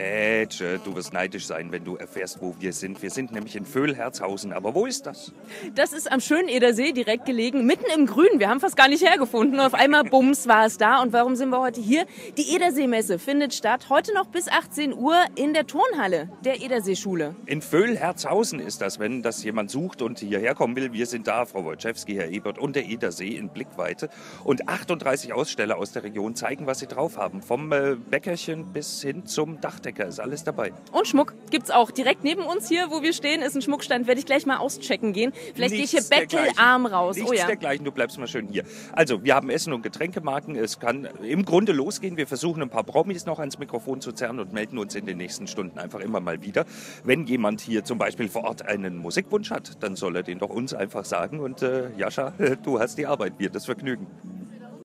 Ätsche, du wirst neidisch sein, wenn du erfährst, wo wir sind. Wir sind nämlich in Vöhlherzhausen. Aber wo ist das? Das ist am schönen Edersee direkt gelegen, mitten im Grün. Wir haben fast gar nicht hergefunden. Und auf einmal, bums, war es da. Und warum sind wir heute hier? Die Ederseemesse findet statt. Heute noch bis 18 Uhr in der Turnhalle der Ederseeschule. In Vöhlherzhausen ist das, wenn das jemand sucht und hierher kommen will. Wir sind da, Frau Wojciechski, Herr Ebert und der Edersee in Blickweite. Und 38 Aussteller aus der Region zeigen, was sie drauf haben. Vom äh, Bäckerchen bis hin zum Dachdecker ist alles dabei. Und Schmuck gibt's auch. Direkt neben uns hier, wo wir stehen, ist ein Schmuckstand. Werde ich gleich mal auschecken gehen. Vielleicht gehe ich hier bettelarm raus. Nichts oh ja. dergleichen, du bleibst mal schön hier. Also, wir haben Essen- und Getränkemarken. Es kann im Grunde losgehen. Wir versuchen ein paar Promis noch ans Mikrofon zu zerren und melden uns in den nächsten Stunden einfach immer mal wieder. Wenn jemand hier zum Beispiel vor Ort einen Musikwunsch hat, dann soll er den doch uns einfach sagen. Und äh, Jascha, du hast die Arbeit, wir das Vergnügen.